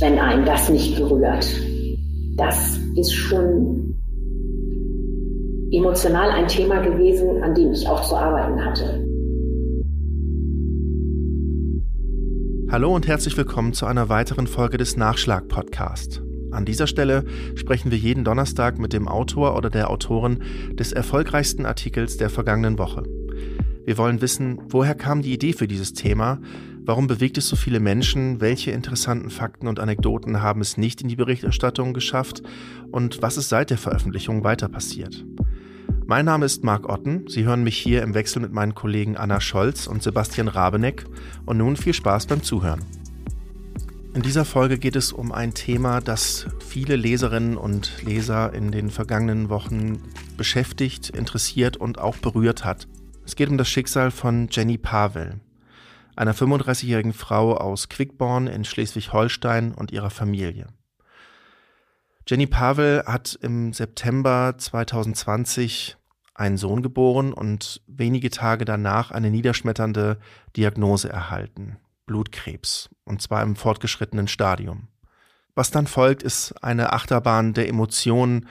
wenn einen das nicht berührt. Das ist schon emotional ein Thema gewesen, an dem ich auch zu arbeiten hatte. Hallo und herzlich willkommen zu einer weiteren Folge des Nachschlag-Podcast. An dieser Stelle sprechen wir jeden Donnerstag mit dem Autor oder der Autorin des erfolgreichsten Artikels der vergangenen Woche. Wir wollen wissen, woher kam die Idee für dieses Thema, warum bewegt es so viele Menschen, welche interessanten Fakten und Anekdoten haben es nicht in die Berichterstattung geschafft und was ist seit der Veröffentlichung weiter passiert. Mein Name ist Marc Otten. Sie hören mich hier im Wechsel mit meinen Kollegen Anna Scholz und Sebastian Rabeneck. Und nun viel Spaß beim Zuhören. In dieser Folge geht es um ein Thema, das viele Leserinnen und Leser in den vergangenen Wochen beschäftigt, interessiert und auch berührt hat. Es geht um das Schicksal von Jenny Pavel, einer 35-jährigen Frau aus Quickborn in Schleswig-Holstein und ihrer Familie. Jenny Pavel hat im September 2020 einen Sohn geboren und wenige Tage danach eine niederschmetternde Diagnose erhalten. Blutkrebs, und zwar im fortgeschrittenen Stadium. Was dann folgt, ist eine Achterbahn der Emotionen,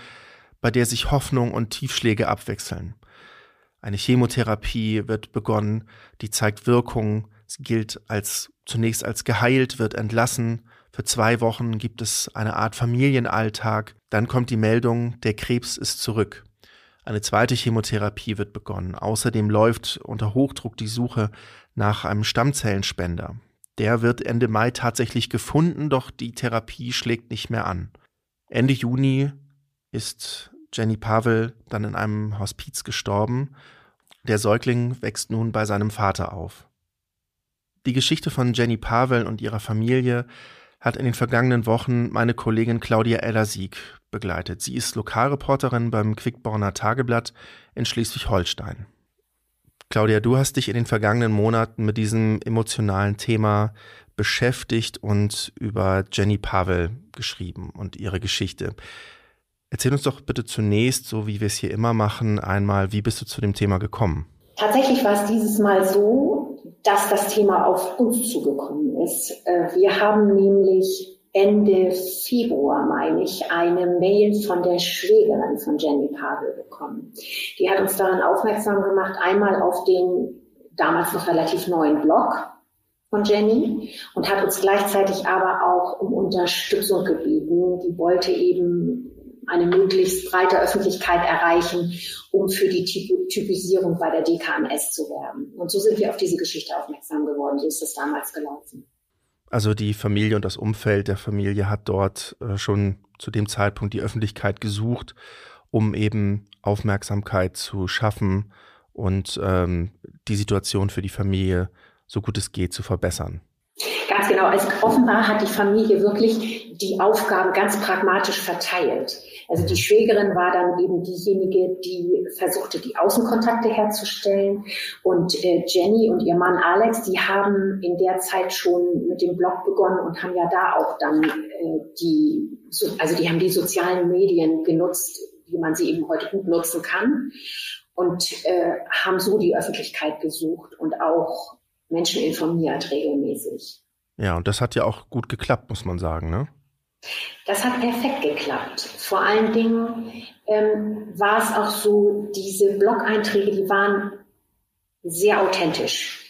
bei der sich Hoffnung und Tiefschläge abwechseln. Eine Chemotherapie wird begonnen, die zeigt Wirkung, sie gilt als zunächst als geheilt, wird entlassen, für zwei Wochen gibt es eine Art Familienalltag. Dann kommt die Meldung, der Krebs ist zurück. Eine zweite Chemotherapie wird begonnen. Außerdem läuft unter Hochdruck die Suche nach einem Stammzellenspender. Der wird Ende Mai tatsächlich gefunden, doch die Therapie schlägt nicht mehr an. Ende Juni ist Jenny Pavel dann in einem Hospiz gestorben. Der Säugling wächst nun bei seinem Vater auf. Die Geschichte von Jenny Pavel und ihrer Familie hat in den vergangenen Wochen meine Kollegin Claudia Ellersieg begleitet. Sie ist Lokalreporterin beim Quickborner Tageblatt in Schleswig-Holstein. Claudia, du hast dich in den vergangenen Monaten mit diesem emotionalen Thema beschäftigt und über Jenny Pavel geschrieben und ihre Geschichte. Erzähl uns doch bitte zunächst, so wie wir es hier immer machen, einmal, wie bist du zu dem Thema gekommen? Tatsächlich war es dieses Mal so, dass das Thema auf uns zugekommen ist. Äh, wir haben nämlich Ende Februar, meine ich, eine Mail von der Schwägerin von Jenny Pavel bekommen. Die hat uns daran aufmerksam gemacht, einmal auf den damals noch relativ neuen Blog von Jenny und hat uns gleichzeitig aber auch um Unterstützung gebeten. Die wollte eben eine möglichst breite Öffentlichkeit erreichen, um für die Typisierung bei der DKMS zu werben. Und so sind wir auf diese Geschichte aufmerksam geworden. So ist es damals gelaufen. Also die Familie und das Umfeld der Familie hat dort äh, schon zu dem Zeitpunkt die Öffentlichkeit gesucht, um eben Aufmerksamkeit zu schaffen und ähm, die Situation für die Familie so gut es geht zu verbessern. Ganz genau. Also offenbar hat die Familie wirklich die Aufgaben ganz pragmatisch verteilt. Also die Schwägerin war dann eben diejenige, die versuchte, die Außenkontakte herzustellen. Und äh, Jenny und ihr Mann Alex, die haben in der Zeit schon mit dem Blog begonnen und haben ja da auch dann äh, die, also die haben die sozialen Medien genutzt, wie man sie eben heute gut nutzen kann. Und äh, haben so die Öffentlichkeit gesucht und auch Menschen informiert regelmäßig. Ja, und das hat ja auch gut geklappt, muss man sagen, ne? Das hat perfekt geklappt. Vor allen Dingen ähm, war es auch so, diese Blog-Einträge, die waren sehr authentisch,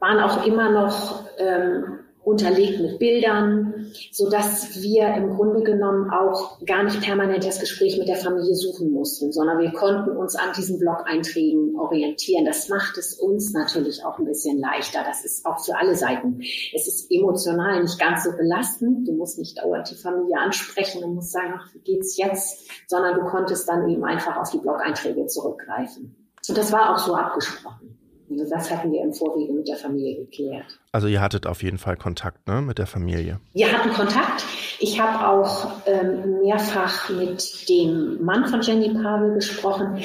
waren auch immer noch ähm, unterlegt mit Bildern, so dass wir im Grunde genommen auch gar nicht permanent das Gespräch mit der Familie suchen mussten, sondern wir konnten uns an diesen Blog-Einträgen orientieren. Das macht es uns natürlich auch ein bisschen leichter. Das ist auch für alle Seiten. Es ist emotional nicht ganz so belastend. Du musst nicht dauernd die Familie ansprechen und musst sagen, ach, wie geht's jetzt? Sondern du konntest dann eben einfach auf die Blog-Einträge zurückgreifen. Und das war auch so abgesprochen. Also das hatten wir im Vorwege mit der Familie geklärt. Also ihr hattet auf jeden Fall Kontakt ne, mit der Familie. Wir hatten Kontakt. Ich habe auch ähm, mehrfach mit dem Mann von Jenny Pavel gesprochen.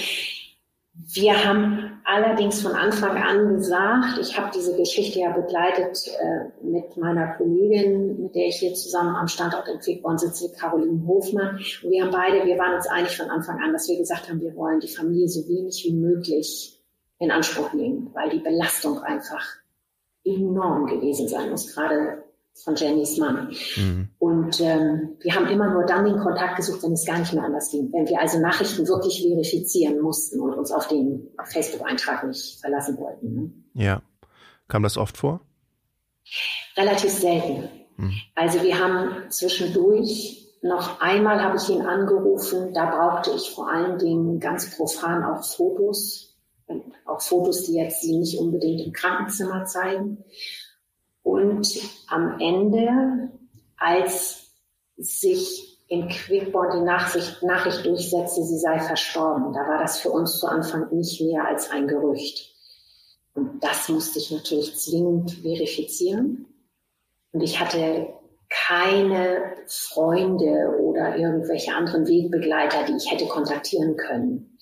Wir haben allerdings von Anfang an gesagt, ich habe diese Geschichte ja begleitet äh, mit meiner Kollegin, mit der ich hier zusammen am Standort in Quickborn sitze, Caroline Hofmann. Und wir haben beide, wir waren uns einig von Anfang an, dass wir gesagt haben, wir wollen die Familie so wenig wie möglich in Anspruch nehmen, weil die Belastung einfach enorm gewesen sein muss, gerade von Jennys Mann. Mhm. Und ähm, wir haben immer nur dann den Kontakt gesucht, wenn es gar nicht mehr anders ging. Wenn wir also Nachrichten wirklich verifizieren mussten und uns auf den Facebook-Eintrag nicht verlassen wollten. Ne? Ja. Kam das oft vor? Relativ selten. Mhm. Also wir haben zwischendurch noch einmal habe ich ihn angerufen, da brauchte ich vor allen Dingen ganz profan auch Fotos, auch Fotos, die jetzt sie nicht unbedingt im Krankenzimmer zeigen. Und am Ende, als sich in Quickborn die Nachricht, Nachricht durchsetzte, sie sei verstorben, da war das für uns zu Anfang nicht mehr als ein Gerücht. Und das musste ich natürlich zwingend verifizieren. Und ich hatte keine Freunde oder irgendwelche anderen Wegbegleiter, die ich hätte kontaktieren können.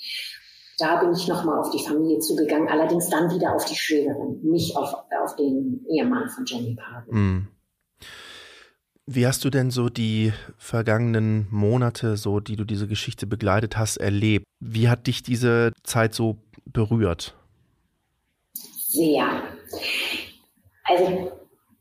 Da bin ich nochmal auf die Familie zugegangen, allerdings dann wieder auf die Schwägerin, nicht auf, auf den Ehemann von Jenny Pavel. Mm. Wie hast du denn so die vergangenen Monate, so die du diese Geschichte begleitet hast, erlebt? Wie hat dich diese Zeit so berührt? Sehr. Also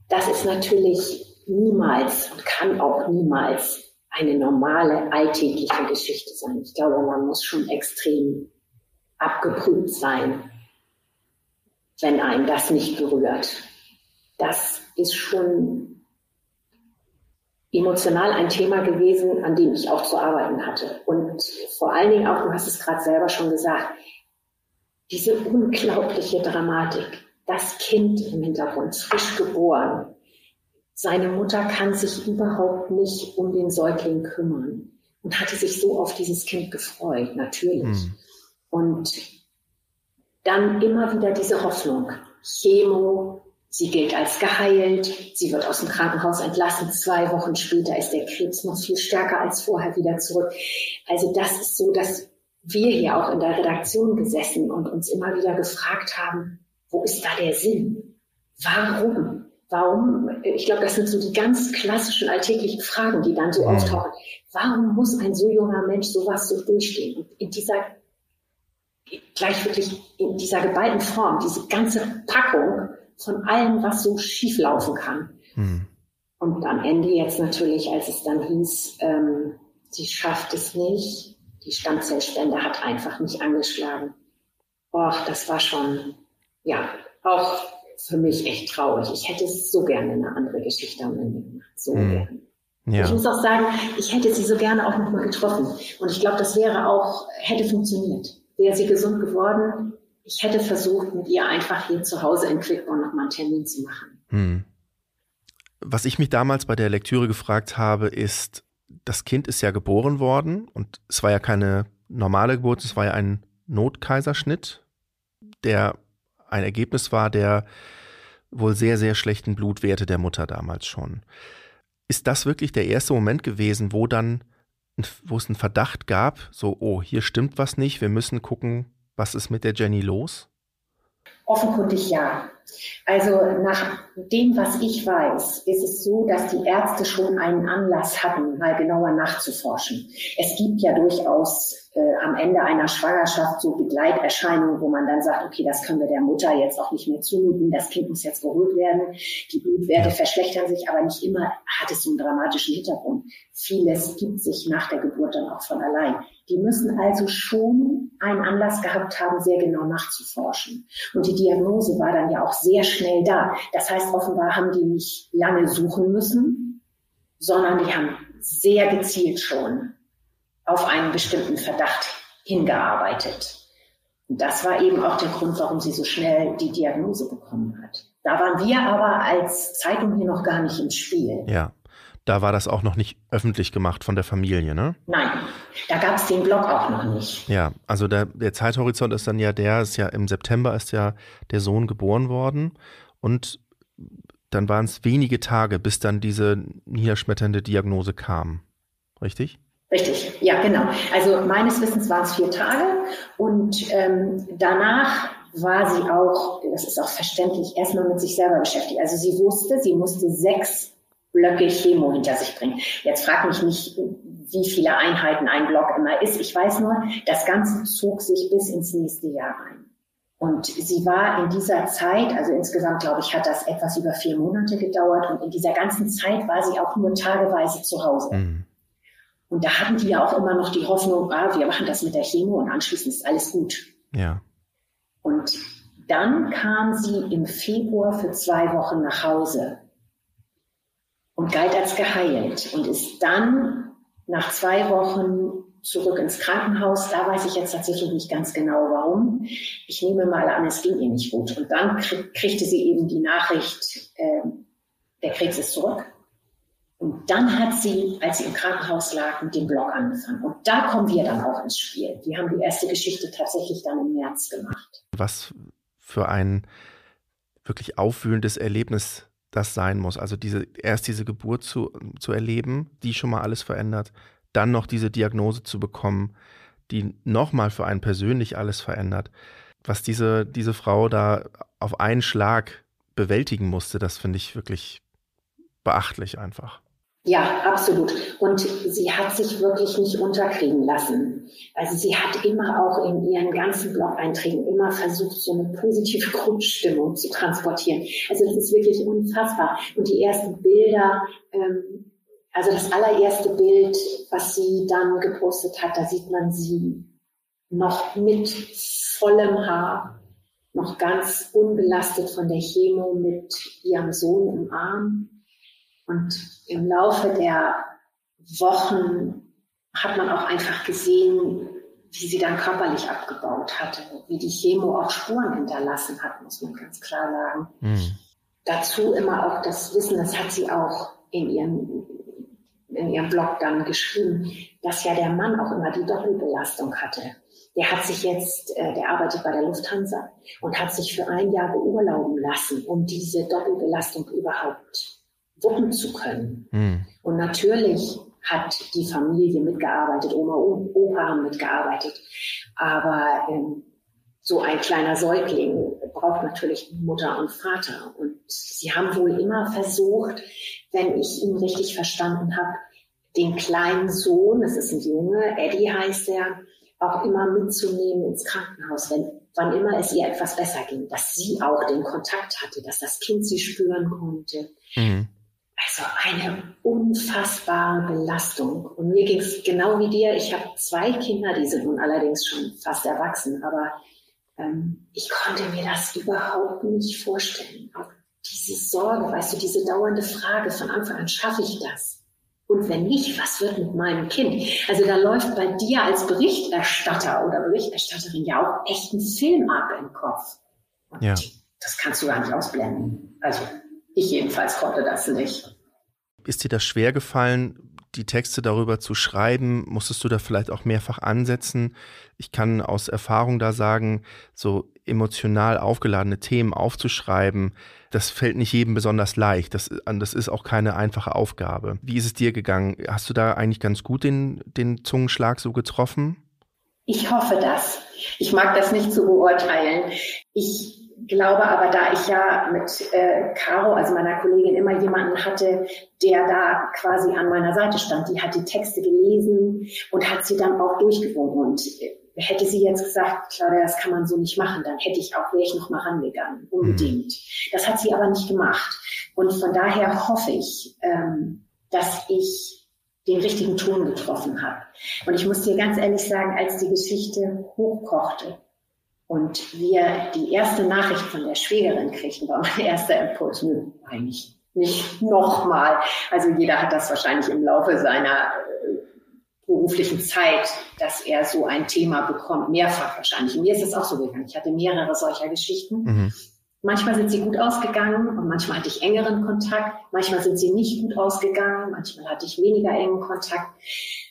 das ist natürlich niemals und kann auch niemals eine normale alltägliche Geschichte sein. Ich glaube, man muss schon extrem abgeprüft sein, wenn einem das nicht berührt. Das ist schon emotional ein Thema gewesen, an dem ich auch zu arbeiten hatte. Und vor allen Dingen auch, du hast es gerade selber schon gesagt, diese unglaubliche Dramatik. Das Kind im Hintergrund, frisch geboren, seine Mutter kann sich überhaupt nicht um den Säugling kümmern und hatte sich so auf dieses Kind gefreut, natürlich. Mhm. Und dann immer wieder diese Hoffnung. Chemo, sie gilt als geheilt, sie wird aus dem Krankenhaus entlassen. Zwei Wochen später ist der Krebs noch viel stärker als vorher wieder zurück. Also das ist so, dass wir hier auch in der Redaktion gesessen und uns immer wieder gefragt haben, wo ist da der Sinn? Warum? Warum, ich glaube, das sind so die ganz klassischen alltäglichen Fragen, die dann so mhm. auftauchen. Warum muss ein so junger Mensch sowas so durchstehen? Und in dieser, gleich wirklich in dieser geballten Form, diese ganze Packung von allem, was so schief laufen kann. Mhm. Und am Ende jetzt natürlich, als es dann hieß, ähm, sie schafft es nicht, die Stammzellspende hat einfach nicht angeschlagen. Och, das war schon, ja, auch für mich echt traurig. Ich hätte so gerne eine andere Geschichte am Ende gemacht. So hm. gerne. Ja. Ich muss auch sagen, ich hätte sie so gerne auch nochmal getroffen. Und ich glaube, das wäre auch, hätte funktioniert. Wäre sie gesund geworden, ich hätte versucht, mit ihr einfach hier zu Hause in Quickborn nochmal einen Termin zu machen. Hm. Was ich mich damals bei der Lektüre gefragt habe, ist, das Kind ist ja geboren worden und es war ja keine normale Geburt, es war ja ein Notkaiserschnitt, der ein Ergebnis war der wohl sehr, sehr schlechten Blutwerte der Mutter damals schon. Ist das wirklich der erste Moment gewesen, wo dann, wo es einen Verdacht gab, so, oh, hier stimmt was nicht, wir müssen gucken, was ist mit der Jenny los? Offenkundig ja. Also nach dem, was ich weiß, ist es so, dass die Ärzte schon einen Anlass hatten, mal genauer nachzuforschen. Es gibt ja durchaus äh, am Ende einer Schwangerschaft so Begleiterscheinungen, wo man dann sagt, okay, das können wir der Mutter jetzt auch nicht mehr zumuten, das Kind muss jetzt geholt werden, die Blutwerte verschlechtern sich, aber nicht immer hat es so einen dramatischen Hintergrund. Vieles gibt sich nach der Geburt dann auch von allein. Die müssen also schon einen Anlass gehabt haben, sehr genau nachzuforschen. Und die Diagnose war dann ja auch sehr schnell da. Das heißt, offenbar haben die nicht lange suchen müssen, sondern die haben sehr gezielt schon auf einen bestimmten Verdacht hingearbeitet. Und das war eben auch der Grund, warum sie so schnell die Diagnose bekommen hat. Da waren wir aber als Zeitung hier noch gar nicht im Spiel. Ja, da war das auch noch nicht öffentlich gemacht von der Familie, ne? Nein, da gab es den Blog auch noch nicht. Ja, also der, der Zeithorizont ist dann ja der, ist ja im September ist ja der Sohn geboren worden und dann waren es wenige Tage, bis dann diese niederschmetternde Diagnose kam. Richtig? Richtig, ja, genau. Also meines Wissens waren es vier Tage und ähm, danach war sie auch, das ist auch verständlich, erstmal mit sich selber beschäftigt. Also sie wusste, sie musste sechs Blöcke Chemo hinter sich bringen. Jetzt frag mich nicht, wie viele Einheiten ein Block immer ist. Ich weiß nur, das Ganze zog sich bis ins nächste Jahr rein. Und sie war in dieser Zeit, also insgesamt glaube ich, hat das etwas über vier Monate gedauert und in dieser ganzen Zeit war sie auch nur tageweise zu Hause. Mhm. Und da hatten die ja auch immer noch die Hoffnung, ah, wir machen das mit der Chemo und anschließend ist alles gut. Ja. Und dann kam sie im Februar für zwei Wochen nach Hause und galt als geheilt und ist dann nach zwei Wochen zurück ins Krankenhaus. Da weiß ich jetzt tatsächlich nicht ganz genau warum. Ich nehme mal an, es ging ihr nicht gut. Und dann kriegte sie eben die Nachricht, äh, der Krebs ist zurück. Und dann hat sie, als sie im Krankenhaus lag, mit dem Blog angefangen. Und da kommen wir dann auch ins Spiel. Die haben die erste Geschichte tatsächlich dann im März gemacht. Was für ein wirklich aufwühlendes Erlebnis das sein muss. Also diese, erst diese Geburt zu, zu erleben, die schon mal alles verändert, dann noch diese Diagnose zu bekommen, die nochmal für einen persönlich alles verändert. Was diese, diese Frau da auf einen Schlag bewältigen musste, das finde ich wirklich beachtlich einfach. Ja, absolut. Und sie hat sich wirklich nicht unterkriegen lassen. Also sie hat immer auch in ihren ganzen Blog-Einträgen immer versucht, so eine positive Grundstimmung zu transportieren. Also das ist wirklich unfassbar. Und die ersten Bilder, ähm, also das allererste Bild, was sie dann gepostet hat, da sieht man sie noch mit vollem Haar, noch ganz unbelastet von der Chemo mit ihrem Sohn im Arm und im Laufe der Wochen hat man auch einfach gesehen, wie sie dann körperlich abgebaut hatte, wie die Chemo auch Spuren hinterlassen hat, muss man ganz klar sagen. Mhm. Dazu immer auch das Wissen, das hat sie auch in ihrem, in ihrem Blog dann geschrieben, dass ja der Mann auch immer die Doppelbelastung hatte. Der hat sich jetzt, äh, der arbeitet bei der Lufthansa und hat sich für ein Jahr beurlauben lassen, um diese Doppelbelastung überhaupt wuppen zu können. Mhm. Und natürlich hat die Familie mitgearbeitet, Oma und Opa haben mitgearbeitet. Aber ähm, so ein kleiner Säugling braucht natürlich Mutter und Vater. Und sie haben wohl immer versucht, wenn ich ihn richtig verstanden habe, den kleinen Sohn, das ist ein Junge, Eddie heißt er, auch immer mitzunehmen ins Krankenhaus, wenn, wann immer es ihr etwas besser ging, dass sie auch den Kontakt hatte, dass das Kind sie spüren konnte. Mhm. Also eine unfassbare Belastung. Und mir ging es genau wie dir. Ich habe zwei Kinder, die sind nun allerdings schon fast erwachsen, aber ähm, ich konnte mir das überhaupt nicht vorstellen. Auch diese Sorge, weißt du, diese dauernde Frage von Anfang an, schaffe ich das? Und wenn nicht, was wird mit meinem Kind? Also da läuft bei dir als Berichterstatter oder Berichterstatterin ja auch echt ein Film ab im Kopf. Und ja. das kannst du gar nicht ausblenden. Also ich jedenfalls konnte das nicht. Ist dir das schwer gefallen, die Texte darüber zu schreiben? Musstest du da vielleicht auch mehrfach ansetzen? Ich kann aus Erfahrung da sagen, so emotional aufgeladene Themen aufzuschreiben, das fällt nicht jedem besonders leicht. Das, das ist auch keine einfache Aufgabe. Wie ist es dir gegangen? Hast du da eigentlich ganz gut den, den Zungenschlag so getroffen? Ich hoffe das. Ich mag das nicht zu beurteilen. Ich glaube aber, da ich ja mit äh, Caro, also meiner Kollegin, immer jemanden hatte, der da quasi an meiner Seite stand, die hat die Texte gelesen und hat sie dann auch durchgewunken. Und äh, hätte sie jetzt gesagt, Claudia, das kann man so nicht machen, dann hätte ich auch, wäre ich noch mal rangegangen, unbedingt. Mhm. Das hat sie aber nicht gemacht. Und von daher hoffe ich, ähm, dass ich den richtigen Ton getroffen habe. Und ich muss dir ganz ehrlich sagen, als die Geschichte hochkochte, und wir die erste Nachricht von der Schwägerin kriegten, war mein erster Impuls, nö, eigentlich nicht nochmal. Also jeder hat das wahrscheinlich im Laufe seiner äh, beruflichen Zeit, dass er so ein Thema bekommt, mehrfach wahrscheinlich. Und mir ist es auch so gegangen. Ich hatte mehrere solcher Geschichten. Mhm. Manchmal sind sie gut ausgegangen und manchmal hatte ich engeren Kontakt. Manchmal sind sie nicht gut ausgegangen. Manchmal hatte ich weniger engen Kontakt.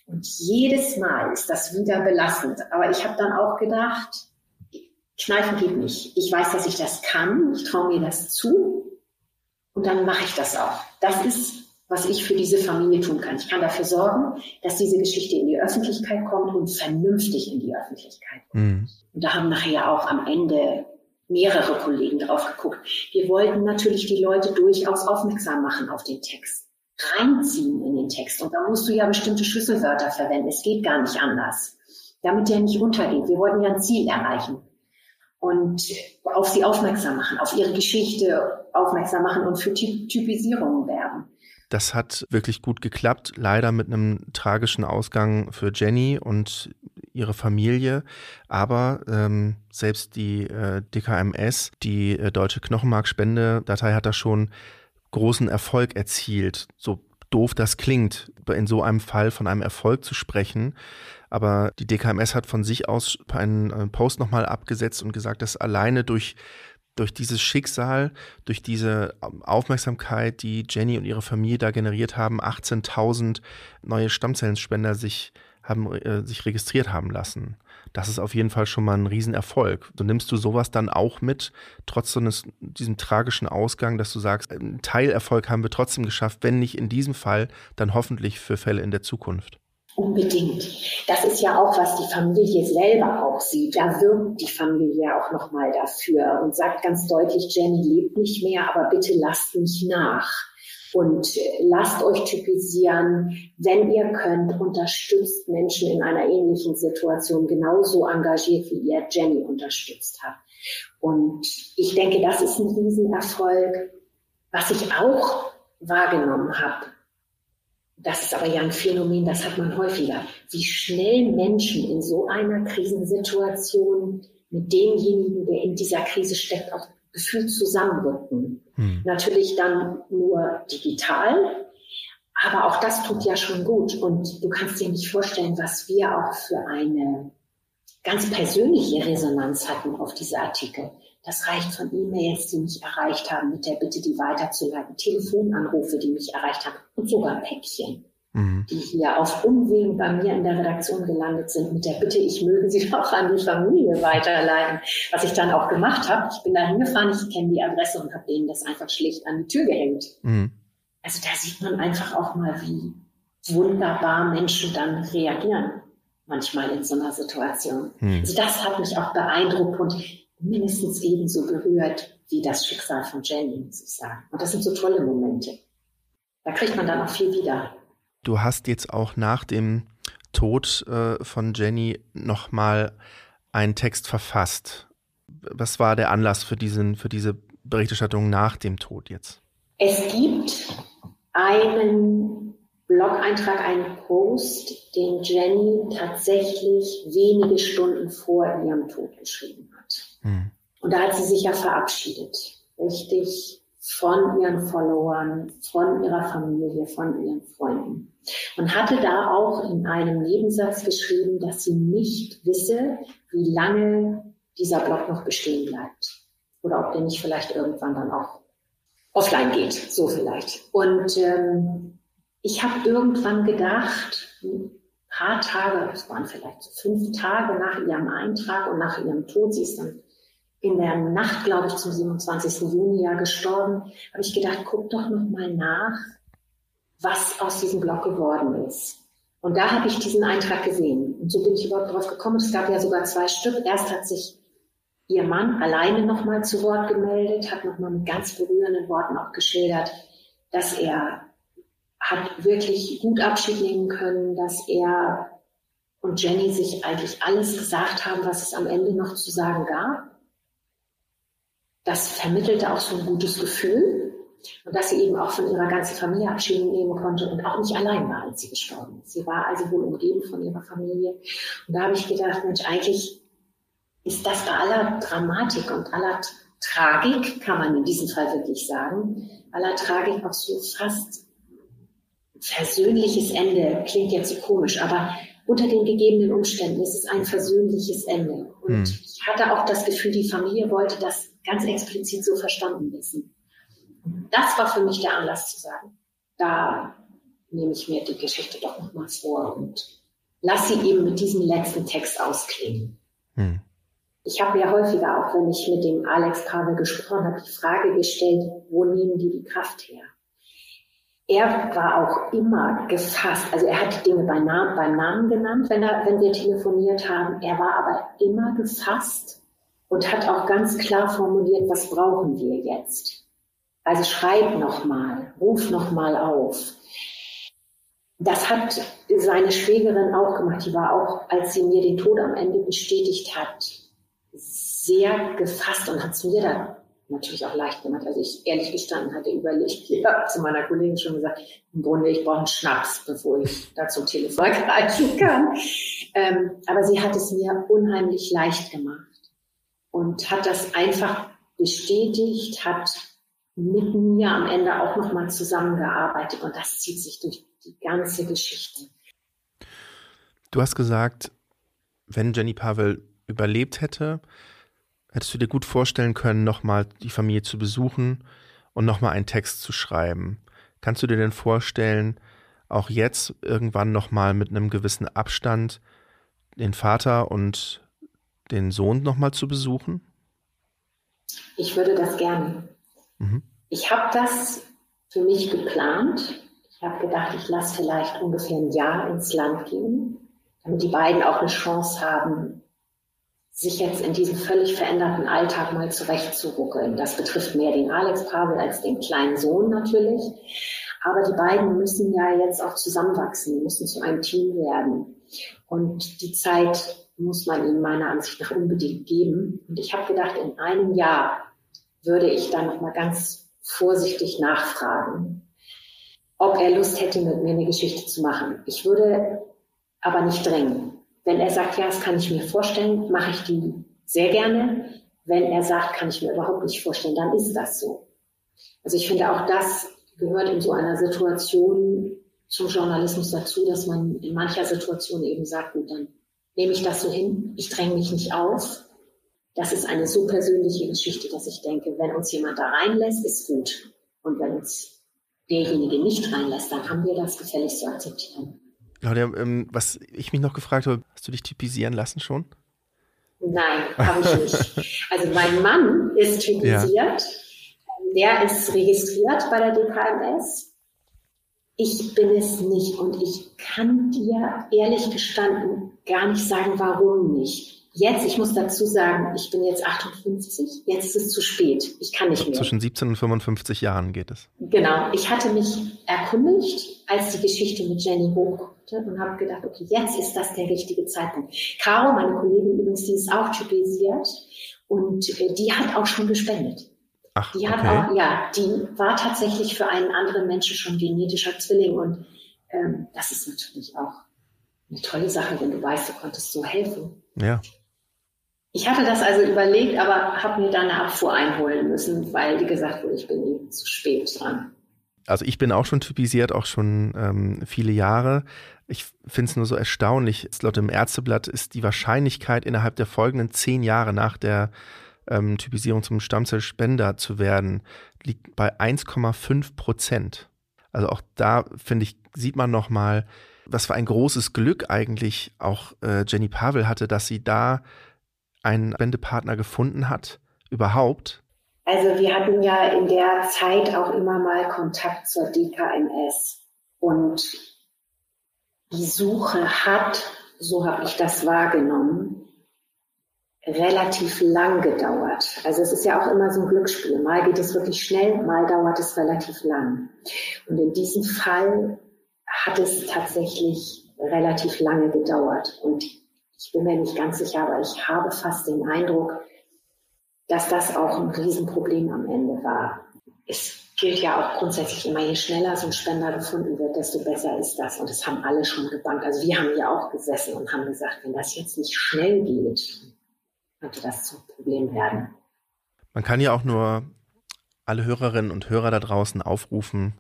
Und jedes Mal ist das wieder belastend. Aber ich habe dann auch gedacht, Kneifen geht nicht. Ich weiß, dass ich das kann. Ich traue mir das zu. Und dann mache ich das auch. Das ist, was ich für diese Familie tun kann. Ich kann dafür sorgen, dass diese Geschichte in die Öffentlichkeit kommt und vernünftig in die Öffentlichkeit kommt. Mhm. Und da haben nachher auch am Ende mehrere Kollegen drauf geguckt. Wir wollten natürlich die Leute durchaus aufmerksam machen auf den Text. Reinziehen in den Text. Und da musst du ja bestimmte Schlüsselwörter verwenden. Es geht gar nicht anders. Damit der nicht untergeht. Wir wollten ja ein Ziel erreichen. Und auf sie aufmerksam machen, auf ihre Geschichte aufmerksam machen und für Typisierungen werben. Das hat wirklich gut geklappt, leider mit einem tragischen Ausgang für Jenny und ihre Familie. Aber ähm, selbst die äh, DKMS, die äh, Deutsche Knochenmarkspende-Datei, hat da schon großen Erfolg erzielt. So doof das klingt, in so einem Fall von einem Erfolg zu sprechen. Aber die DKMS hat von sich aus einen äh, Post nochmal abgesetzt und gesagt, dass alleine durch durch dieses Schicksal, durch diese Aufmerksamkeit, die Jenny und ihre Familie da generiert haben, 18.000 neue Stammzellenspender sich haben äh, sich registriert haben lassen. Das ist auf jeden Fall schon mal ein Riesenerfolg. So nimmst du sowas dann auch mit, trotz so eines, diesem tragischen Ausgang, dass du sagst, einen Teilerfolg haben wir trotzdem geschafft, wenn nicht in diesem Fall, dann hoffentlich für Fälle in der Zukunft. Unbedingt. Das ist ja auch, was die Familie selber auch sieht. Da wirkt die Familie auch nochmal dafür und sagt ganz deutlich, Jenny lebt nicht mehr, aber bitte lasst mich nach. Und lasst euch typisieren, wenn ihr könnt, unterstützt Menschen in einer ähnlichen Situation genauso engagiert, wie ihr Jenny unterstützt habt. Und ich denke, das ist ein Riesenerfolg. Was ich auch wahrgenommen habe, das ist aber ja ein Phänomen, das hat man häufiger, wie schnell Menschen in so einer Krisensituation mit demjenigen, der in dieser Krise steckt, auch gefühlt zusammenrücken. Hm. Natürlich dann nur digital, aber auch das tut ja schon gut. Und du kannst dir nicht vorstellen, was wir auch für eine ganz persönliche Resonanz hatten auf diese Artikel. Das reicht von E-Mails, die mich erreicht haben, mit der Bitte, die weiterzuleiten, Telefonanrufe, die mich erreicht haben und sogar Päckchen, mhm. die hier auf Umwegen bei mir in der Redaktion gelandet sind, mit der Bitte, ich möge sie doch an die Familie weiterleiten. Was ich dann auch gemacht habe, ich bin da hingefahren, ich kenne die Adresse und habe denen das einfach schlicht an die Tür gehängt. Mhm. Also da sieht man einfach auch mal, wie wunderbar Menschen dann reagieren manchmal in so einer Situation. Mhm. Also das hat mich auch beeindruckt und mindestens ebenso berührt wie das Schicksal von Jenny, muss ich sagen. Und das sind so tolle Momente. Da kriegt man dann auch viel wieder. Du hast jetzt auch nach dem Tod äh, von Jenny nochmal einen Text verfasst. Was war der Anlass für, diesen, für diese Berichterstattung nach dem Tod jetzt? Es gibt einen Blog-Eintrag, einen Post, den Jenny tatsächlich wenige Stunden vor ihrem Tod geschrieben hat. Mhm. Und da hat sie sich ja verabschiedet. Richtig von ihren Followern, von ihrer Familie, von ihren Freunden. Und hatte da auch in einem Nebensatz geschrieben, dass sie nicht wisse, wie lange dieser Blog noch bestehen bleibt. Oder ob der nicht vielleicht irgendwann dann auch offline geht, so vielleicht. Und ähm, ich habe irgendwann gedacht, ein paar Tage, es waren vielleicht so fünf Tage nach ihrem Eintrag und nach ihrem Tod, sie ist dann in der Nacht, glaube ich, zum 27. Juni ja gestorben, habe ich gedacht, guck doch noch mal nach, was aus diesem Blog geworden ist. Und da habe ich diesen Eintrag gesehen. Und so bin ich überhaupt drauf gekommen. Es gab ja sogar zwei Stück. Erst hat sich ihr Mann alleine nochmal zu Wort gemeldet, hat nochmal mit ganz berührenden Worten auch geschildert, dass er hat wirklich gut Abschied nehmen können, dass er und Jenny sich eigentlich alles gesagt haben, was es am Ende noch zu sagen gab das vermittelte auch so ein gutes Gefühl und dass sie eben auch von ihrer ganzen Familie Abschied nehmen konnte und auch nicht allein war, als sie gestorben ist. Sie war also wohl umgeben von ihrer Familie. Und da habe ich gedacht, Mensch, eigentlich ist das bei aller Dramatik und aller Tragik, kann man in diesem Fall wirklich sagen, aller Tragik auch so fast versöhnliches Ende. Klingt jetzt so komisch, aber unter den gegebenen Umständen ist es ein versöhnliches Ende. Und hm. ich hatte auch das Gefühl, die Familie wollte das ganz explizit so verstanden wissen. Das war für mich der Anlass zu sagen, da nehme ich mir die Geschichte doch nochmal vor und lass sie eben mit diesem letzten Text ausklingen. Hm. Ich habe ja häufiger, auch wenn ich mit dem Alex Pavel gesprochen habe, die Frage gestellt, wo nehmen die die Kraft her? Er war auch immer gefasst, also er hat Dinge bei Namen, beim Namen genannt, wenn, er, wenn wir telefoniert haben. Er war aber immer gefasst und hat auch ganz klar formuliert, was brauchen wir jetzt? Also schreib nochmal, ruf nochmal auf. Das hat seine Schwägerin auch gemacht. Die war auch, als sie mir den Tod am Ende bestätigt hat, sehr gefasst und hat es mir dann natürlich auch leicht gemacht. Also ich ehrlich gestanden hatte überlegt, ja, zu meiner Kollegin schon gesagt, im Grunde, ich brauche einen Schnaps, bevor ich da zum Telefon greifen kann. Ähm, aber sie hat es mir unheimlich leicht gemacht und hat das einfach bestätigt, hat mit mir am Ende auch nochmal zusammengearbeitet und das zieht sich durch die ganze Geschichte. Du hast gesagt, wenn Jenny Pavel überlebt hätte, hättest du dir gut vorstellen können, nochmal die Familie zu besuchen und nochmal einen Text zu schreiben. Kannst du dir denn vorstellen, auch jetzt irgendwann nochmal mit einem gewissen Abstand den Vater und den Sohn nochmal zu besuchen? Ich würde das gerne. Mhm. Ich habe das für mich geplant. Ich habe gedacht, ich lasse vielleicht ungefähr ein Jahr ins Land gehen, damit die beiden auch eine Chance haben, sich jetzt in diesem völlig veränderten Alltag mal zurechtzuruckeln. Das betrifft mehr den Alex Pavel als den kleinen Sohn natürlich. Aber die beiden müssen ja jetzt auch zusammenwachsen, müssen zu einem Team werden. Und die Zeit muss man ihnen meiner Ansicht nach unbedingt geben. Und ich habe gedacht, in einem Jahr würde ich dann noch mal ganz vorsichtig nachfragen, ob er Lust hätte, mit mir eine Geschichte zu machen. Ich würde aber nicht drängen. Wenn er sagt, ja, das kann ich mir vorstellen, mache ich die sehr gerne. Wenn er sagt, kann ich mir überhaupt nicht vorstellen, dann ist das so. Also ich finde auch das gehört in so einer Situation zum Journalismus dazu, dass man in mancher Situation eben sagt, gut, dann nehme ich das so hin, ich dränge mich nicht auf. Das ist eine so persönliche Geschichte, dass ich denke, wenn uns jemand da reinlässt, ist gut. Und wenn uns derjenige nicht reinlässt, dann haben wir das gefällig zu akzeptieren. Claudia, ähm, was ich mich noch gefragt habe, hast du dich typisieren lassen schon? Nein, habe ich nicht. Also mein Mann ist typisiert. Ja. Der ist registriert bei der DKMS. Ich bin es nicht und ich kann dir ehrlich gestanden gar nicht sagen, warum nicht. Jetzt, ich muss dazu sagen, ich bin jetzt 58, jetzt ist es zu spät. Ich kann nicht mehr. Zwischen 17 und 55 Jahren geht es. Genau. Ich hatte mich erkundigt, als die Geschichte mit Jenny hochkam und habe gedacht, okay, jetzt ist das der richtige Zeitpunkt. Caro, meine Kollegin übrigens, die ist auch typisiert und äh, die hat auch schon gespendet. Ach, die hat okay. auch, ja, die war tatsächlich für einen anderen Menschen schon genetischer Zwilling und ähm, das ist natürlich auch eine tolle Sache, wenn du weißt, du konntest so helfen. Ja. Ich hatte das also überlegt, aber habe mir dann eine Abfuhr einholen müssen, weil, wie gesagt wurde, ich bin eben zu spät dran. Also ich bin auch schon typisiert, auch schon ähm, viele Jahre. Ich finde es nur so erstaunlich. Laut dem Ärzteblatt ist die Wahrscheinlichkeit innerhalb der folgenden zehn Jahre nach der ähm, Typisierung zum Stammzellspender zu werden, liegt bei 1,5 Prozent. Also auch da, finde ich, sieht man nochmal, was für ein großes Glück eigentlich auch äh, Jenny Pavel hatte, dass sie da einen Spendepartner gefunden hat, überhaupt. Also wir hatten ja in der Zeit auch immer mal Kontakt zur DKMS und die Suche hat, so habe ich das wahrgenommen, relativ lang gedauert. Also es ist ja auch immer so ein Glücksspiel. Mal geht es wirklich schnell, mal dauert es relativ lang. Und in diesem Fall hat es tatsächlich relativ lange gedauert. Und ich bin mir nicht ganz sicher, aber ich habe fast den Eindruck, dass das auch ein Riesenproblem am Ende war. Es gilt ja auch grundsätzlich immer, je schneller so ein Spender gefunden wird, desto besser ist das. Und das haben alle schon gebannt. Also wir haben ja auch gesessen und haben gesagt, wenn das jetzt nicht schnell geht, könnte das zum Problem werden. Man kann ja auch nur alle Hörerinnen und Hörer da draußen aufrufen,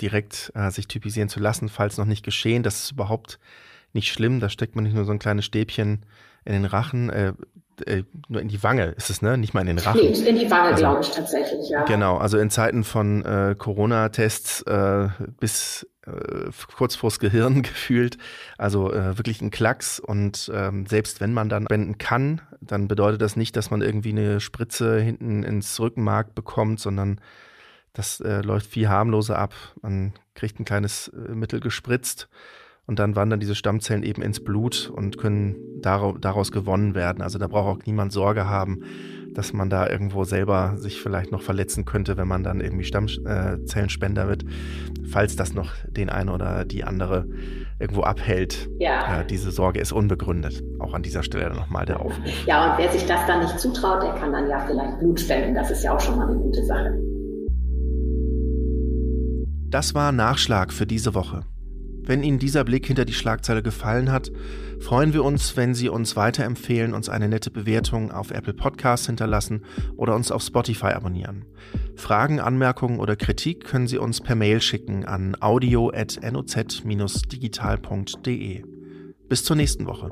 direkt äh, sich typisieren zu lassen, falls noch nicht geschehen. Das ist überhaupt nicht schlimm. Da steckt man nicht nur so ein kleines Stäbchen in den Rachen, äh, äh, nur in die Wange ist es, ne? Nicht mal in den Rachen. Nee, in die Wange, also, glaube ich tatsächlich, ja. Genau, also in Zeiten von äh, Corona-Tests äh, bis äh, kurz vors Gehirn gefühlt. Also äh, wirklich ein Klacks. Und ähm, selbst wenn man dann wenden kann, dann bedeutet das nicht, dass man irgendwie eine Spritze hinten ins Rückenmark bekommt, sondern das äh, läuft viel harmloser ab. Man kriegt ein kleines Mittel gespritzt und dann wandern diese Stammzellen eben ins Blut und können daraus gewonnen werden. Also da braucht auch niemand Sorge haben, dass man da irgendwo selber sich vielleicht noch verletzen könnte, wenn man dann irgendwie Stammzellenspender wird, falls das noch den einen oder die andere irgendwo abhält. Ja. Äh, diese Sorge ist unbegründet. Auch an dieser Stelle nochmal der Aufruf. Ja, und wer sich das dann nicht zutraut, der kann dann ja vielleicht Blut spenden. Das ist ja auch schon mal eine gute Sache. Das war Nachschlag für diese Woche. Wenn Ihnen dieser Blick hinter die Schlagzeile gefallen hat, freuen wir uns, wenn Sie uns weiterempfehlen, uns eine nette Bewertung auf Apple Podcasts hinterlassen oder uns auf Spotify abonnieren. Fragen, Anmerkungen oder Kritik können Sie uns per Mail schicken an audio.noz-digital.de. Bis zur nächsten Woche.